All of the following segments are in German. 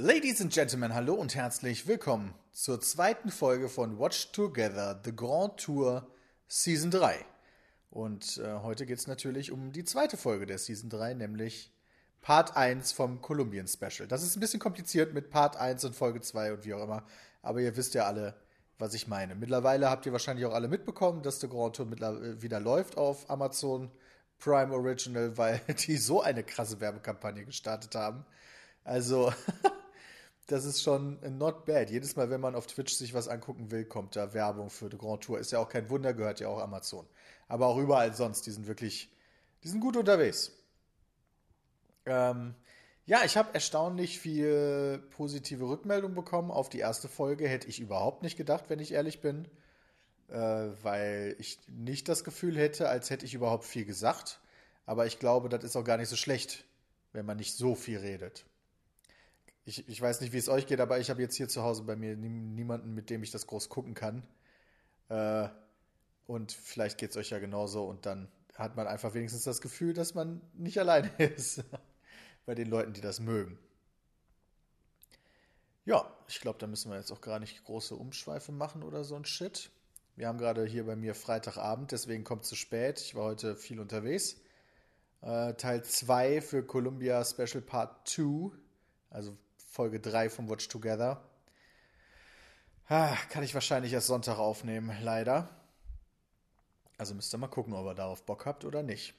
Ladies and Gentlemen, hallo und herzlich willkommen zur zweiten Folge von Watch Together, The Grand Tour Season 3. Und äh, heute geht es natürlich um die zweite Folge der Season 3, nämlich Part 1 vom Kolumbien Special. Das ist ein bisschen kompliziert mit Part 1 und Folge 2 und wie auch immer, aber ihr wisst ja alle, was ich meine. Mittlerweile habt ihr wahrscheinlich auch alle mitbekommen, dass The Grand Tour äh, wieder läuft auf Amazon Prime Original, weil die so eine krasse Werbekampagne gestartet haben. Also, das ist schon not bad. Jedes Mal, wenn man auf Twitch sich was angucken will, kommt da Werbung für The Grand Tour. Ist ja auch kein Wunder, gehört ja auch Amazon. Aber auch überall sonst, die sind wirklich, die sind gut unterwegs. Ähm, ja, ich habe erstaunlich viel positive Rückmeldung bekommen auf die erste Folge. Hätte ich überhaupt nicht gedacht, wenn ich ehrlich bin. Äh, weil ich nicht das Gefühl hätte, als hätte ich überhaupt viel gesagt. Aber ich glaube, das ist auch gar nicht so schlecht, wenn man nicht so viel redet. Ich, ich weiß nicht, wie es euch geht, aber ich habe jetzt hier zu Hause bei mir niemanden, mit dem ich das groß gucken kann. Äh, und vielleicht geht es euch ja genauso und dann hat man einfach wenigstens das Gefühl, dass man nicht alleine ist bei den Leuten, die das mögen. Ja, ich glaube, da müssen wir jetzt auch gar nicht große Umschweife machen oder so ein Shit. Wir haben gerade hier bei mir Freitagabend, deswegen kommt es zu spät. Ich war heute viel unterwegs. Äh, Teil 2 für Columbia Special Part 2, also Folge 3 vom Watch Together. Ah, kann ich wahrscheinlich erst Sonntag aufnehmen, leider. Also müsst ihr mal gucken, ob ihr darauf Bock habt oder nicht.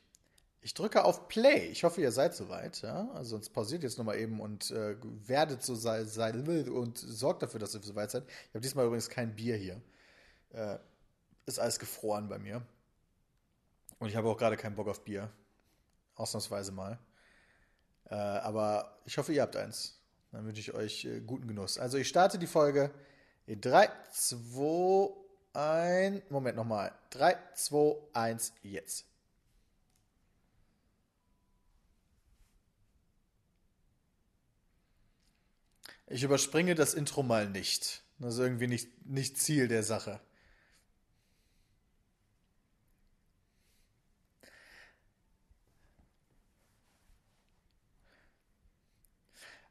Ich drücke auf Play. Ich hoffe, ihr seid soweit. Ja? Also sonst pausiert jetzt nochmal eben und äh, werdet so sein und sorgt dafür, dass ihr soweit seid. Ich habe diesmal übrigens kein Bier hier. Äh, ist alles gefroren bei mir. Und ich habe auch gerade keinen Bock auf Bier. Ausnahmsweise mal. Äh, aber ich hoffe, ihr habt eins. Dann wünsche ich euch äh, guten Genuss. Also ich starte die Folge in 3, 2, 1. Moment nochmal. 3, 2, 1, jetzt. Ich überspringe das Intro mal nicht. Das ist irgendwie nicht, nicht Ziel der Sache.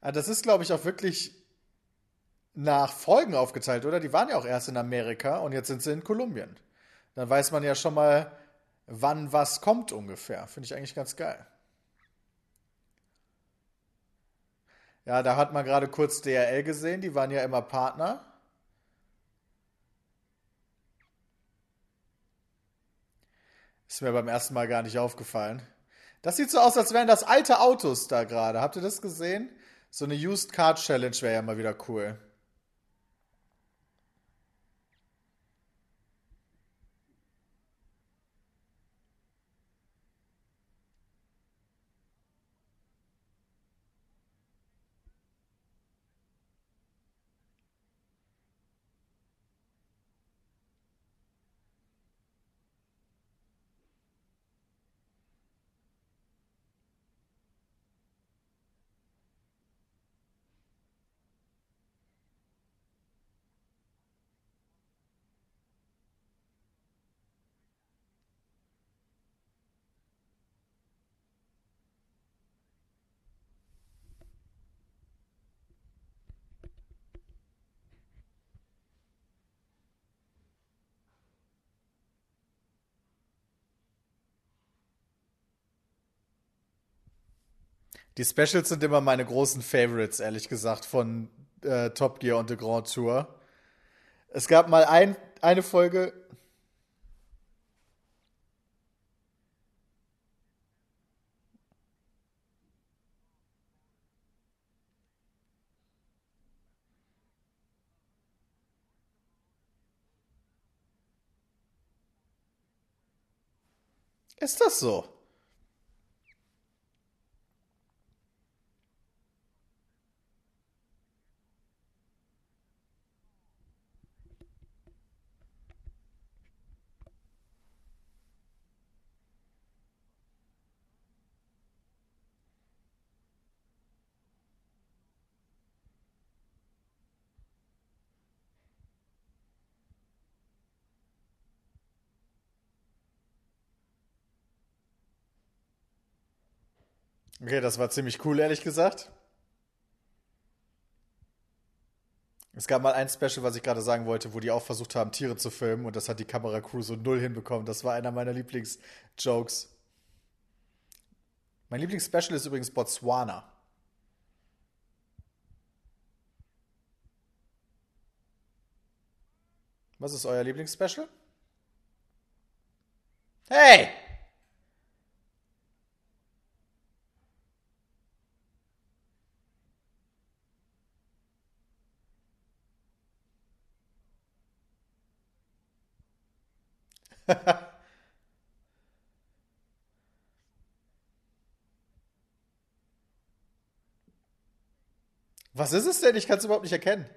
Das ist, glaube ich, auch wirklich nach Folgen aufgeteilt, oder? Die waren ja auch erst in Amerika und jetzt sind sie in Kolumbien. Dann weiß man ja schon mal, wann was kommt ungefähr. Finde ich eigentlich ganz geil. Ja, da hat man gerade kurz DRL gesehen, die waren ja immer Partner. Ist mir beim ersten Mal gar nicht aufgefallen. Das sieht so aus, als wären das alte Autos da gerade. Habt ihr das gesehen? So eine Used Car Challenge wäre ja mal wieder cool. Die Specials sind immer meine großen Favorites, ehrlich gesagt, von äh, Top Gear und The Grand Tour. Es gab mal ein, eine Folge. Ist das so? Okay, das war ziemlich cool, ehrlich gesagt. Es gab mal ein Special, was ich gerade sagen wollte, wo die auch versucht haben, Tiere zu filmen und das hat die Kameracrew so null hinbekommen. Das war einer meiner Lieblingsjokes. Mein Lieblingsspecial ist übrigens Botswana. Was ist euer Lieblingsspecial? Hey! Was ist es denn? Ich kann es überhaupt nicht erkennen.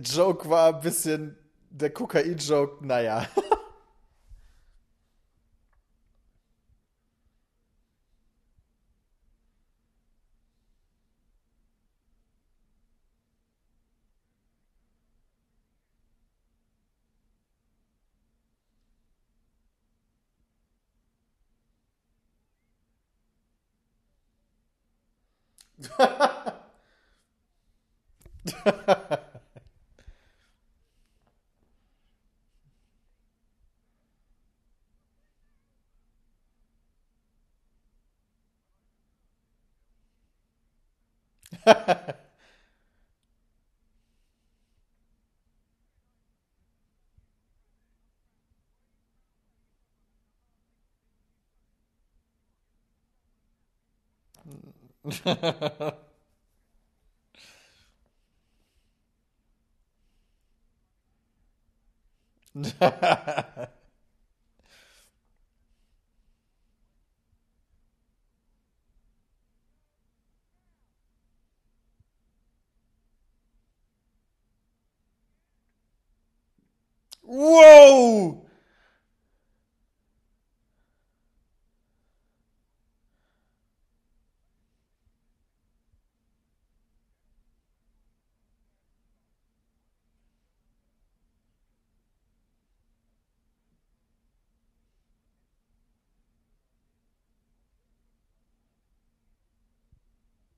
Joke war ein bisschen. Der Kokain-Joke, naja. Ha ha ha ha.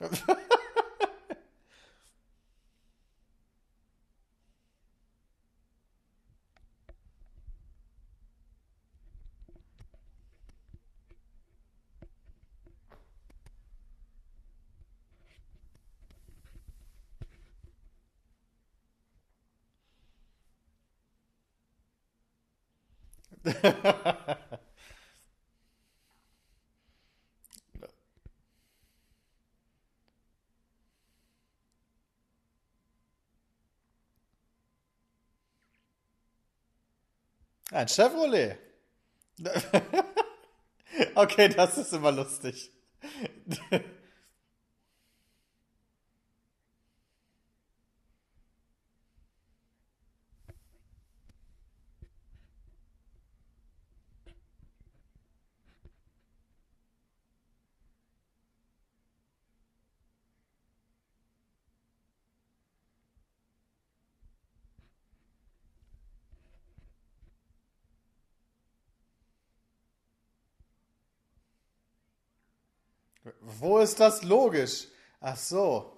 Ha ha ha ha. Ein Chevrolet. okay, das ist immer lustig. Wo ist das logisch? Ach so.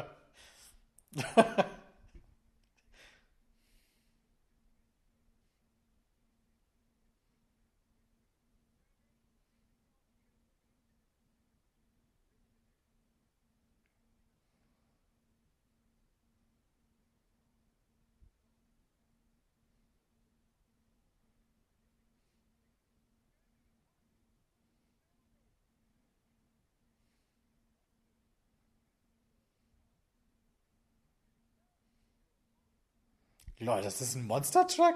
Leute, das ist ein Monster Truck?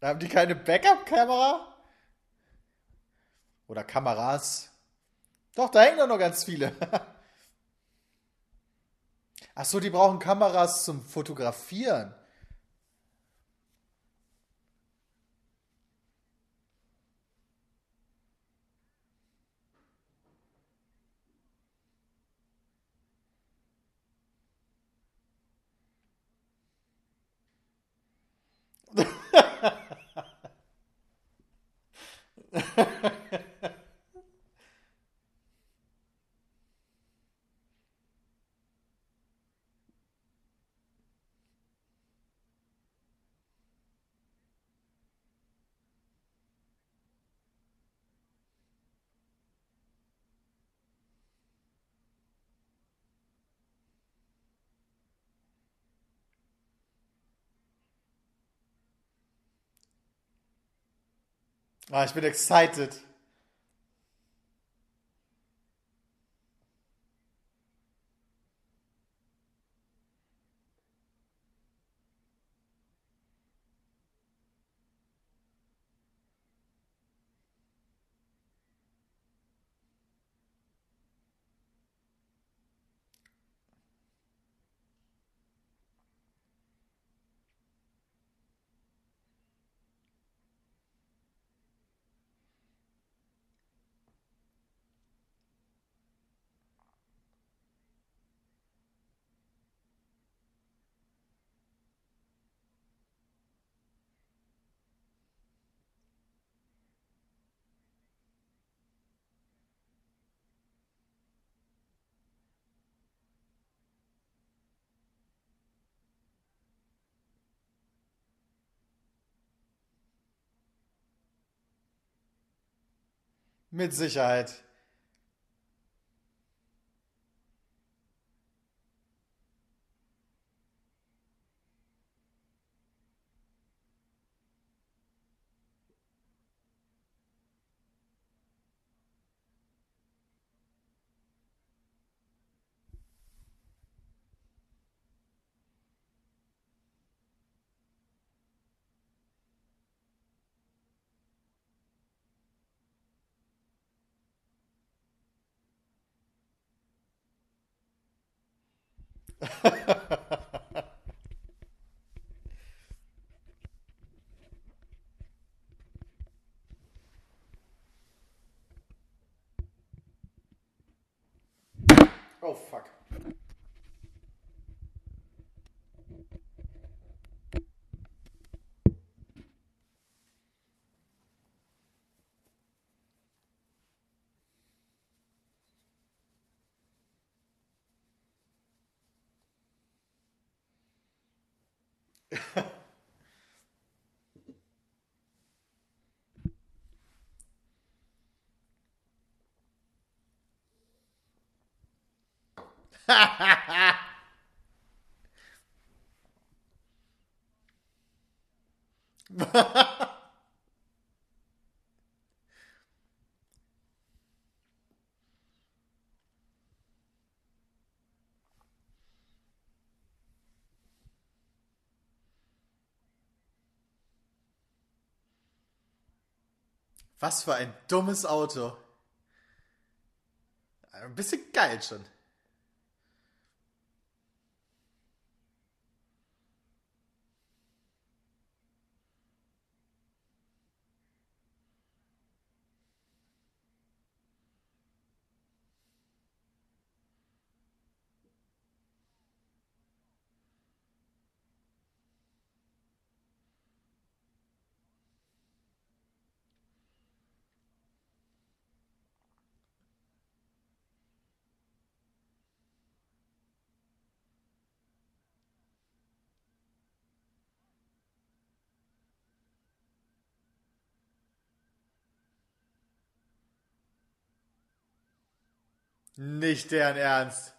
Haben die keine Backup-Kamera? Oder Kameras? Doch, da hängen doch noch ganz viele. Ach so, die brauchen Kameras zum Fotografieren. Ah, ich bin excited. Mit Sicherheit. Oh fuck. Ha ha ha! Was für ein dummes Auto. Ein bisschen geil schon. Nicht deren Ernst.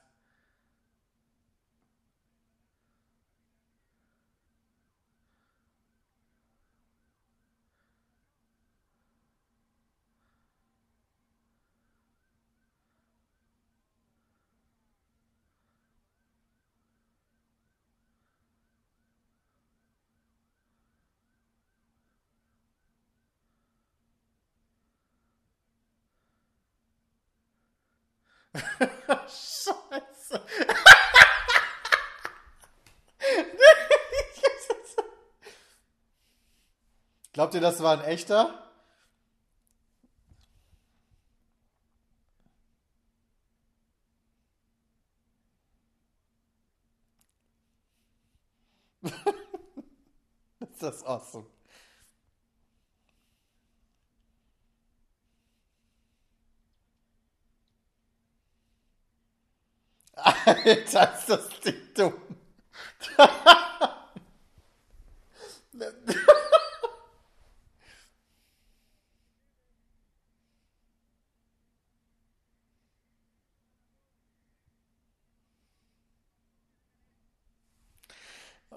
Scheiße. Glaubt ihr, das war ein echter? ist das awesome. Alter, ist das Ding dumm.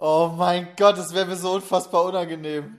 Oh mein Gott, das wäre mir so unfassbar unangenehm.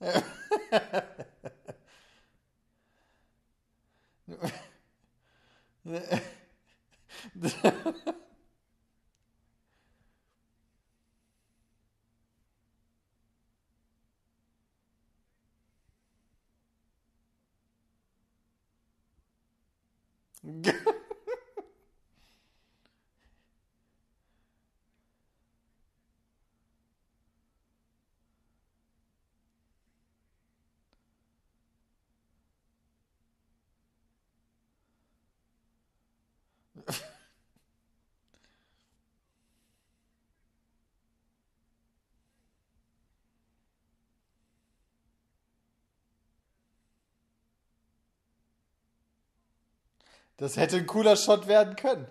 the Das hätte ein cooler Shot werden können.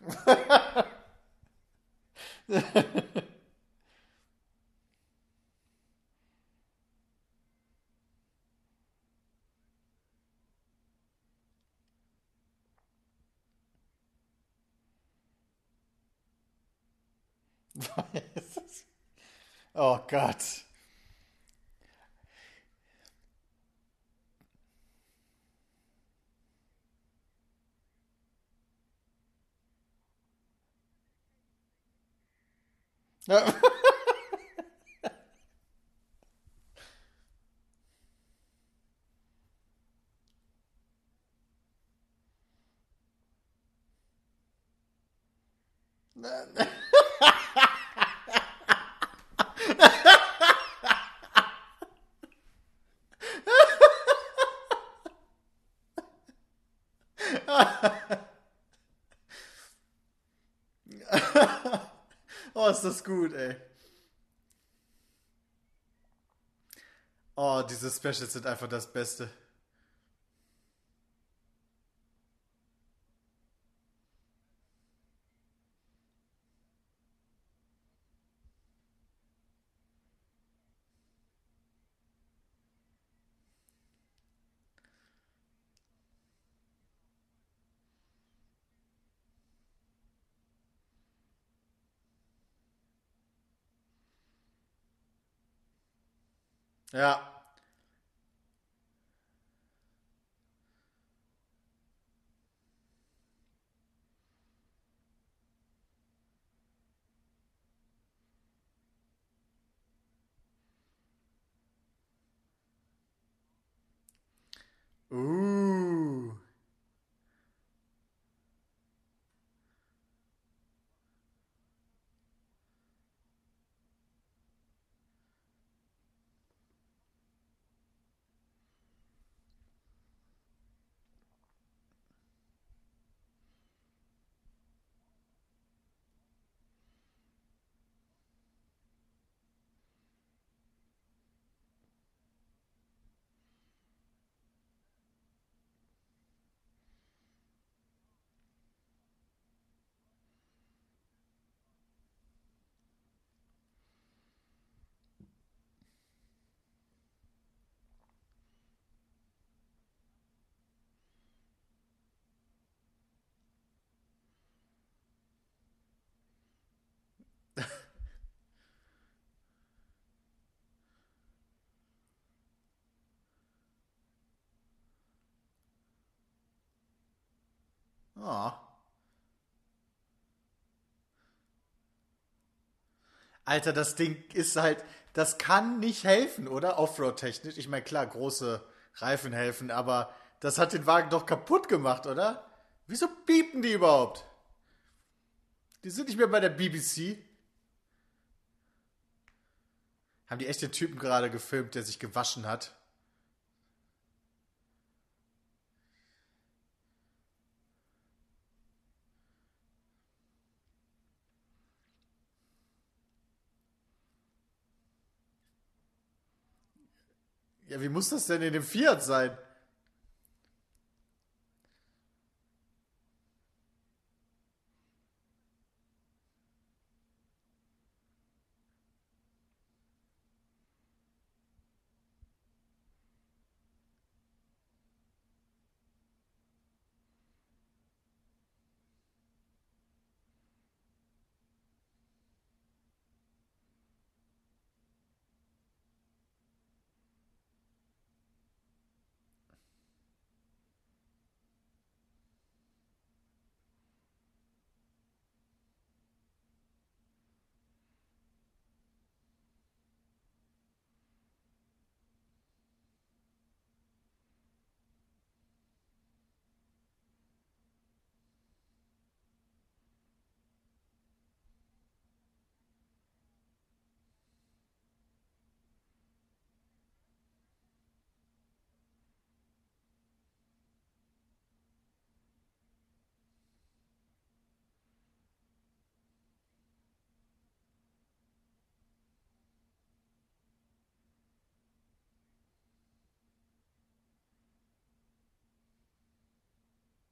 oh Gott. Ja. ist das gut, ey. Oh, diese Specials sind einfach das Beste. Ja. Oh. Alter, das Ding ist halt, das kann nicht helfen, oder? Offroad-technisch. Ich meine, klar, große Reifen helfen, aber das hat den Wagen doch kaputt gemacht, oder? Wieso piepen die überhaupt? Die sind nicht mehr bei der BBC. Haben die echt den Typen gerade gefilmt, der sich gewaschen hat? Ja, wie muss das denn in dem Fiat sein?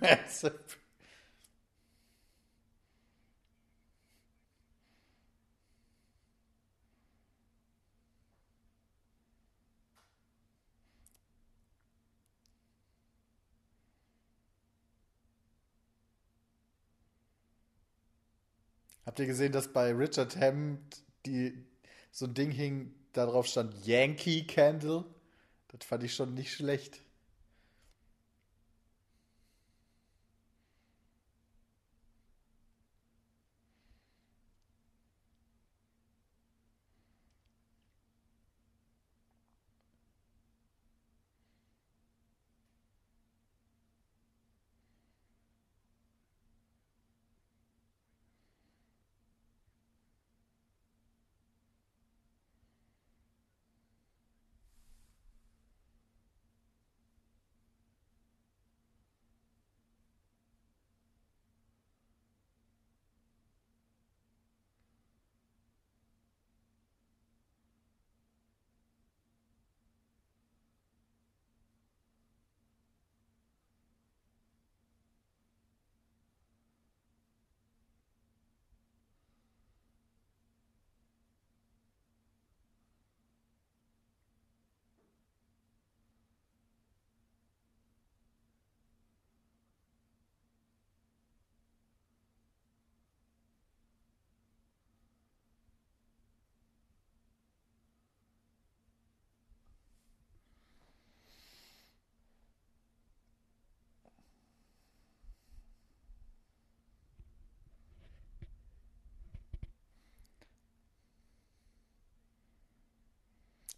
Massive. Habt ihr gesehen, dass bei Richard Hammond die so ein Ding hing, da drauf stand Yankee Candle. Das fand ich schon nicht schlecht.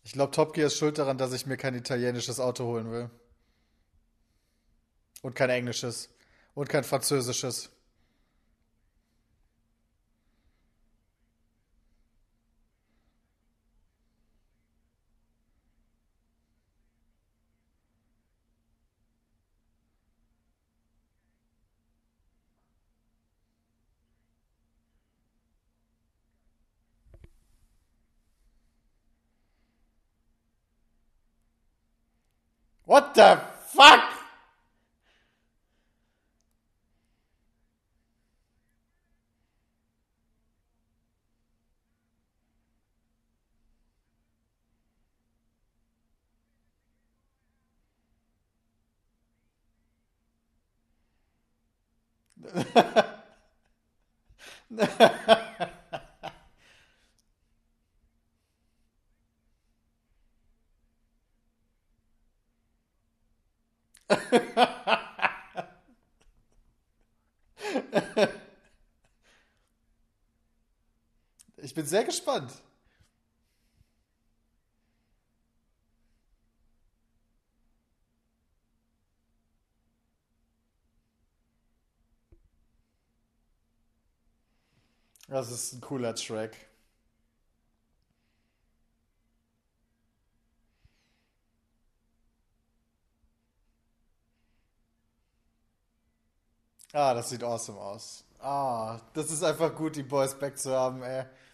Ich glaube, Top Gear ist schuld daran, dass ich mir kein italienisches Auto holen will. Und kein englisches. Und kein französisches. The fuck? Bin sehr gespannt. Das ist ein cooler Track. Ah, das sieht awesome aus. Ah, das ist einfach gut, die Boys back zu haben, ey.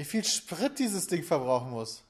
Wie viel Sprit dieses Ding verbrauchen muss.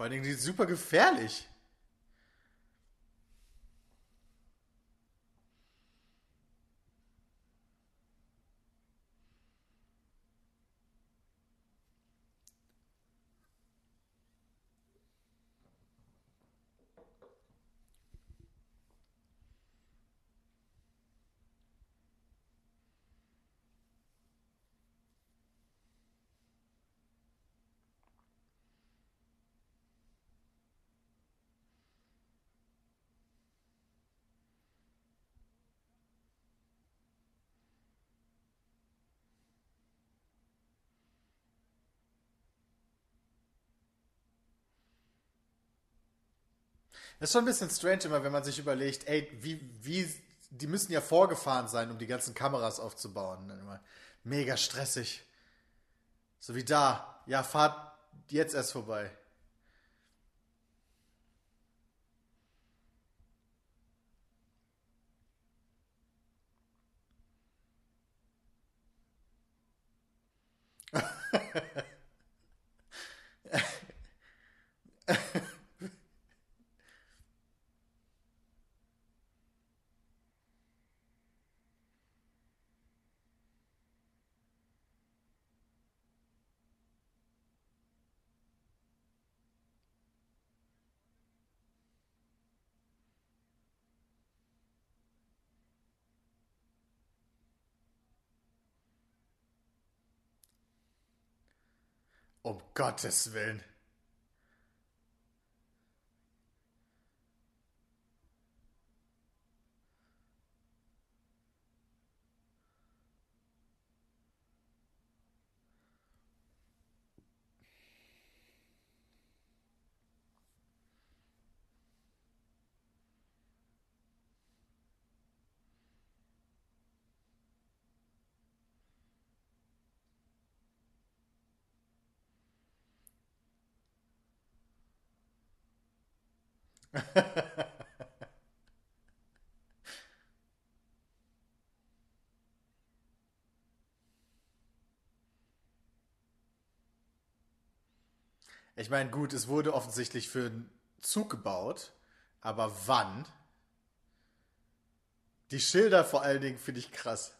Vor allen Dingen, die ist super gefährlich. Das ist schon ein bisschen strange immer, wenn man sich überlegt, ey, wie, wie, die müssen ja vorgefahren sein, um die ganzen Kameras aufzubauen. Mega stressig. So wie da. Ja, fahrt jetzt erst vorbei. Um Gottes Willen. Ich meine, gut, es wurde offensichtlich für einen Zug gebaut, aber wann? Die Schilder vor allen Dingen finde ich krass.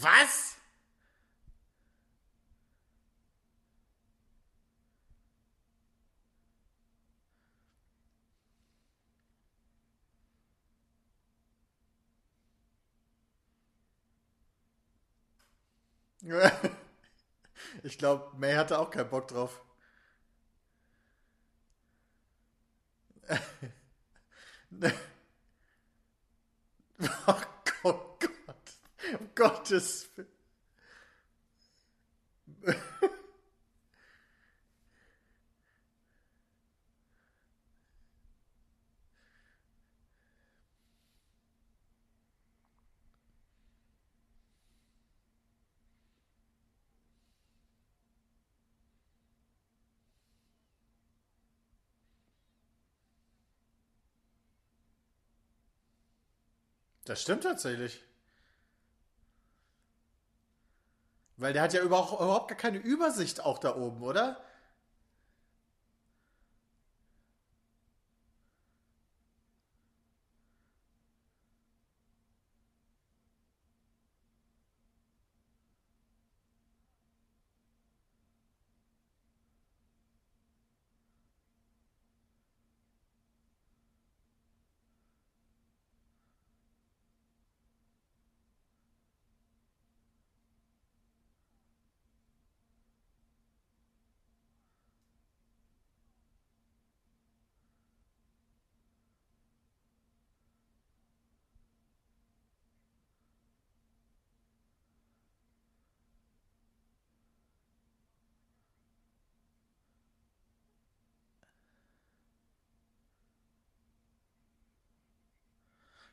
Was? Ich glaube, May hatte auch keinen Bock drauf. Oh Gottes. Das stimmt tatsächlich. Weil der hat ja überhaupt, gar keine Übersicht auch da oben, oder?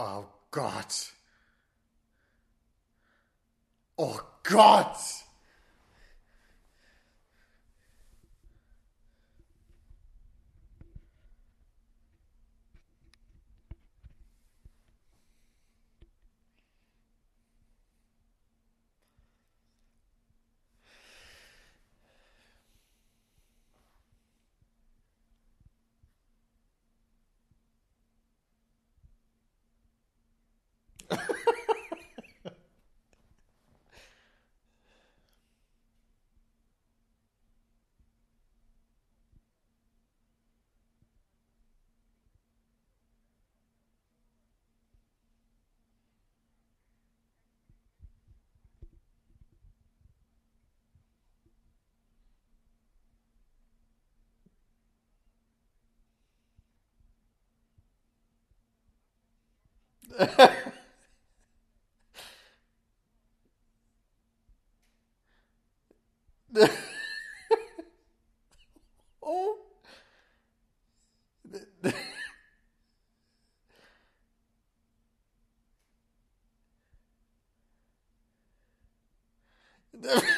Oh Gott. Oh Gott. Oh.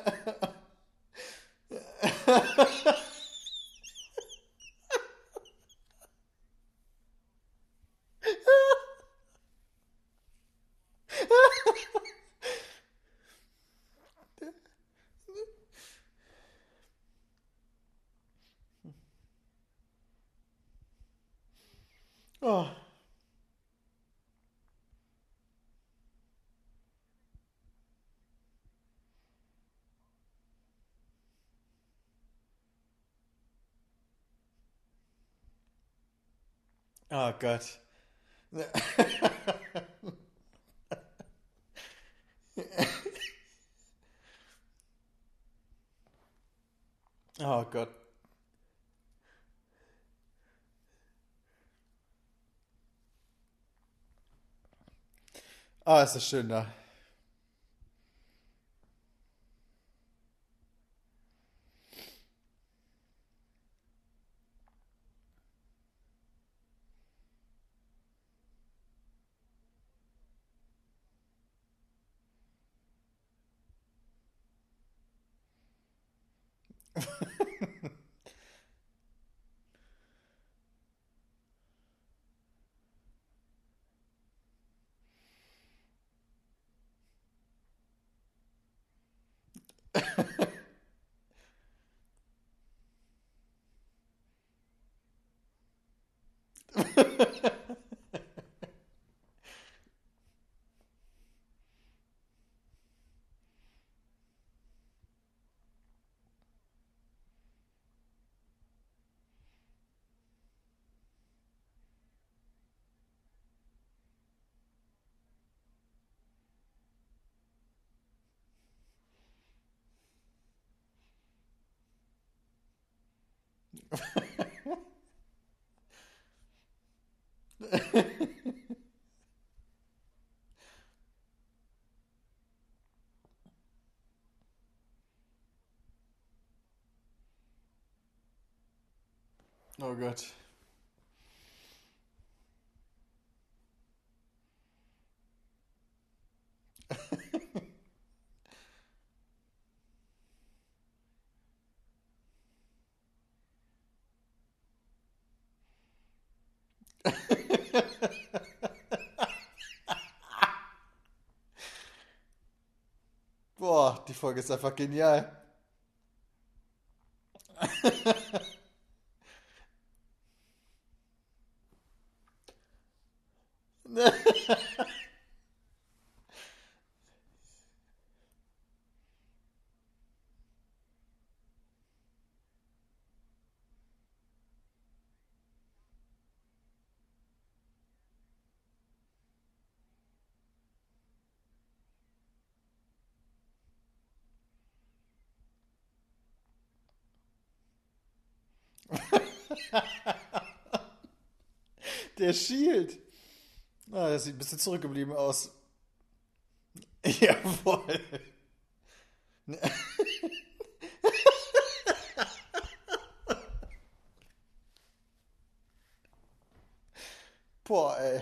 Oh Gott. Oh Gott. Ah, ist das schön da. Oh Gott. Folge ist einfach genial. Der Shield. Ah, das sieht ein bisschen zurückgeblieben aus. Jawohl. Boah, ey.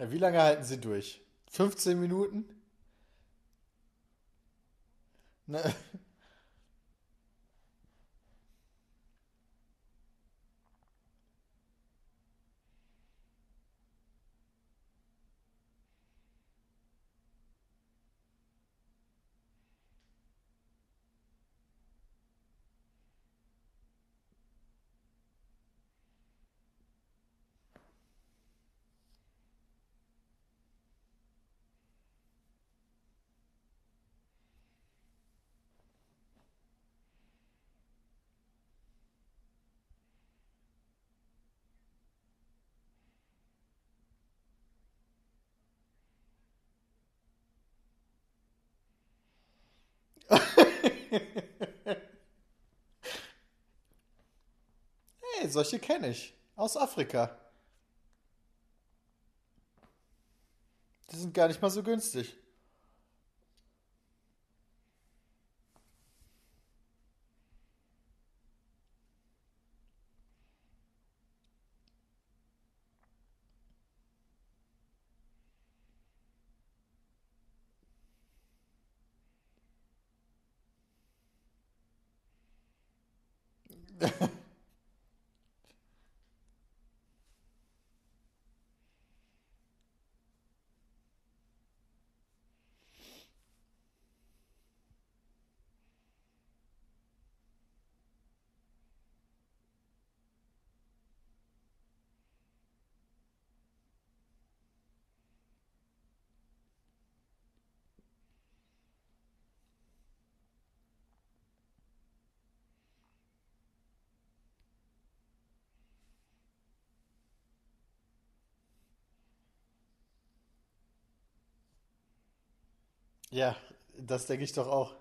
Ja, wie lange halten Sie durch? 15 Minuten? Ne? Hey, solche kenne ich. Aus Afrika. Die sind gar nicht mal so günstig. Ja, das denke ich doch auch.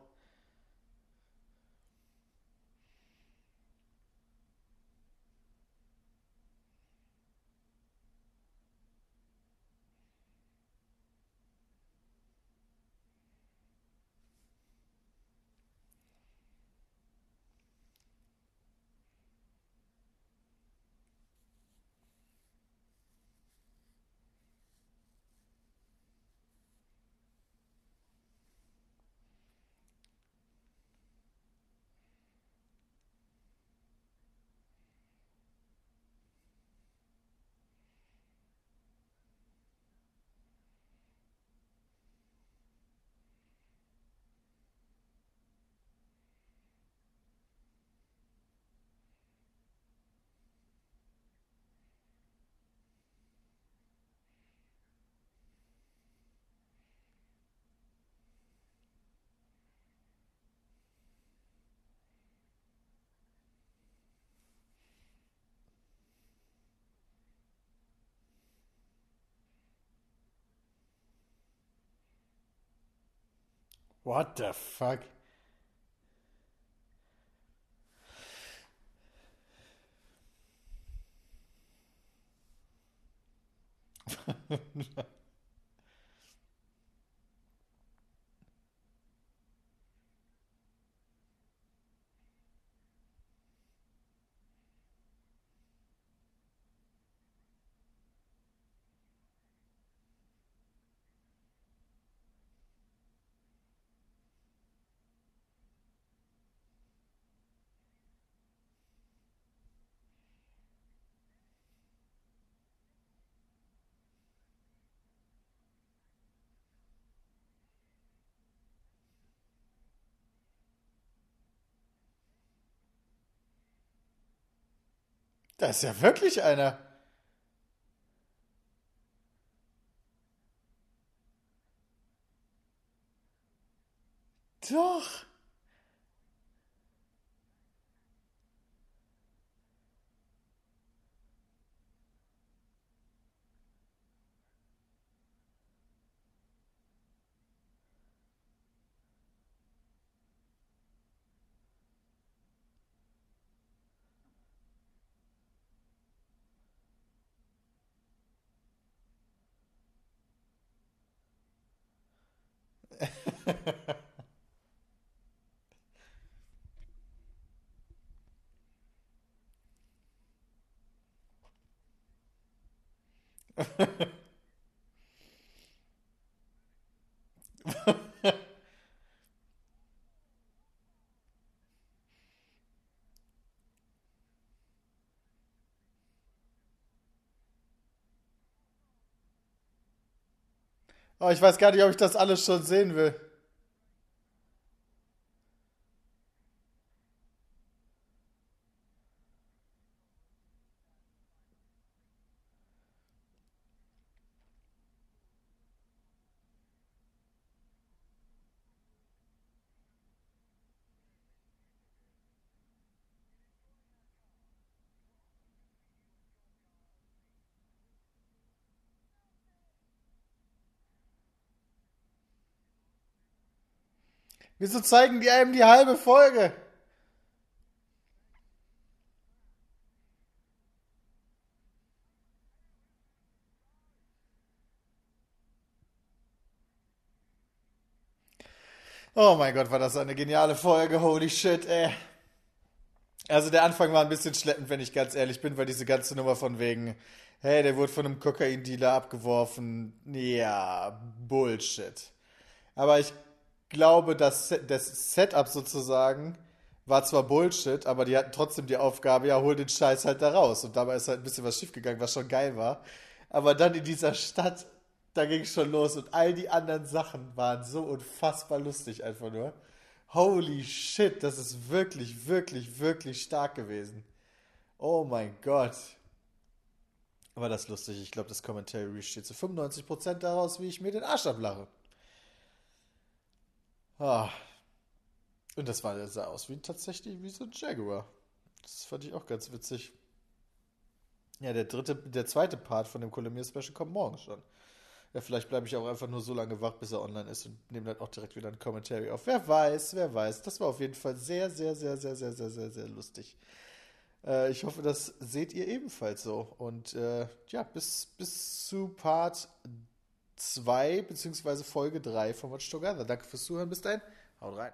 What the fuck? Da ist ja wirklich einer. Doch. Oh, ich weiß gar nicht, ob ich das alles schon sehen will. Wieso zeigen die einem die halbe Folge? Oh mein Gott, war das eine geniale Folge. Holy shit, ey. Also der Anfang war ein bisschen schleppend, wenn ich ganz ehrlich bin, weil diese ganze Nummer von wegen, hey, der wurde von einem Kokain-Dealer abgeworfen. Ja, Bullshit. Aber ich glaube, das, das Setup sozusagen war zwar Bullshit, aber die hatten trotzdem die Aufgabe, ja, hol den Scheiß halt da raus. Und dabei ist halt ein bisschen was schiefgegangen, was schon geil war. Aber dann in dieser Stadt, da ging es schon los und all die anderen Sachen waren so unfassbar lustig einfach nur. Holy shit, das ist wirklich, wirklich, wirklich stark gewesen. Oh mein Gott. Aber das lustig. Ich glaube, das Commentary steht zu 95% daraus, wie ich mir den Arsch ablache. Ah. Und das war, sah aus wie tatsächlich wie so ein Jaguar. Das fand ich auch ganz witzig. Ja, der dritte, der zweite Part von dem Columbia Special kommt morgen schon. Ja, vielleicht bleibe ich auch einfach nur so lange wach, bis er online ist und nehme dann auch direkt wieder ein Commentary auf. Wer weiß, wer weiß. Das war auf jeden Fall sehr, sehr, sehr, sehr, sehr, sehr, sehr, sehr lustig. Äh, ich hoffe, das seht ihr ebenfalls so. Und äh, ja, bis, bis zu Part 2 beziehungsweise Folge 3 von Watch Together. Danke fürs Zuhören. Bis dahin. Haut rein.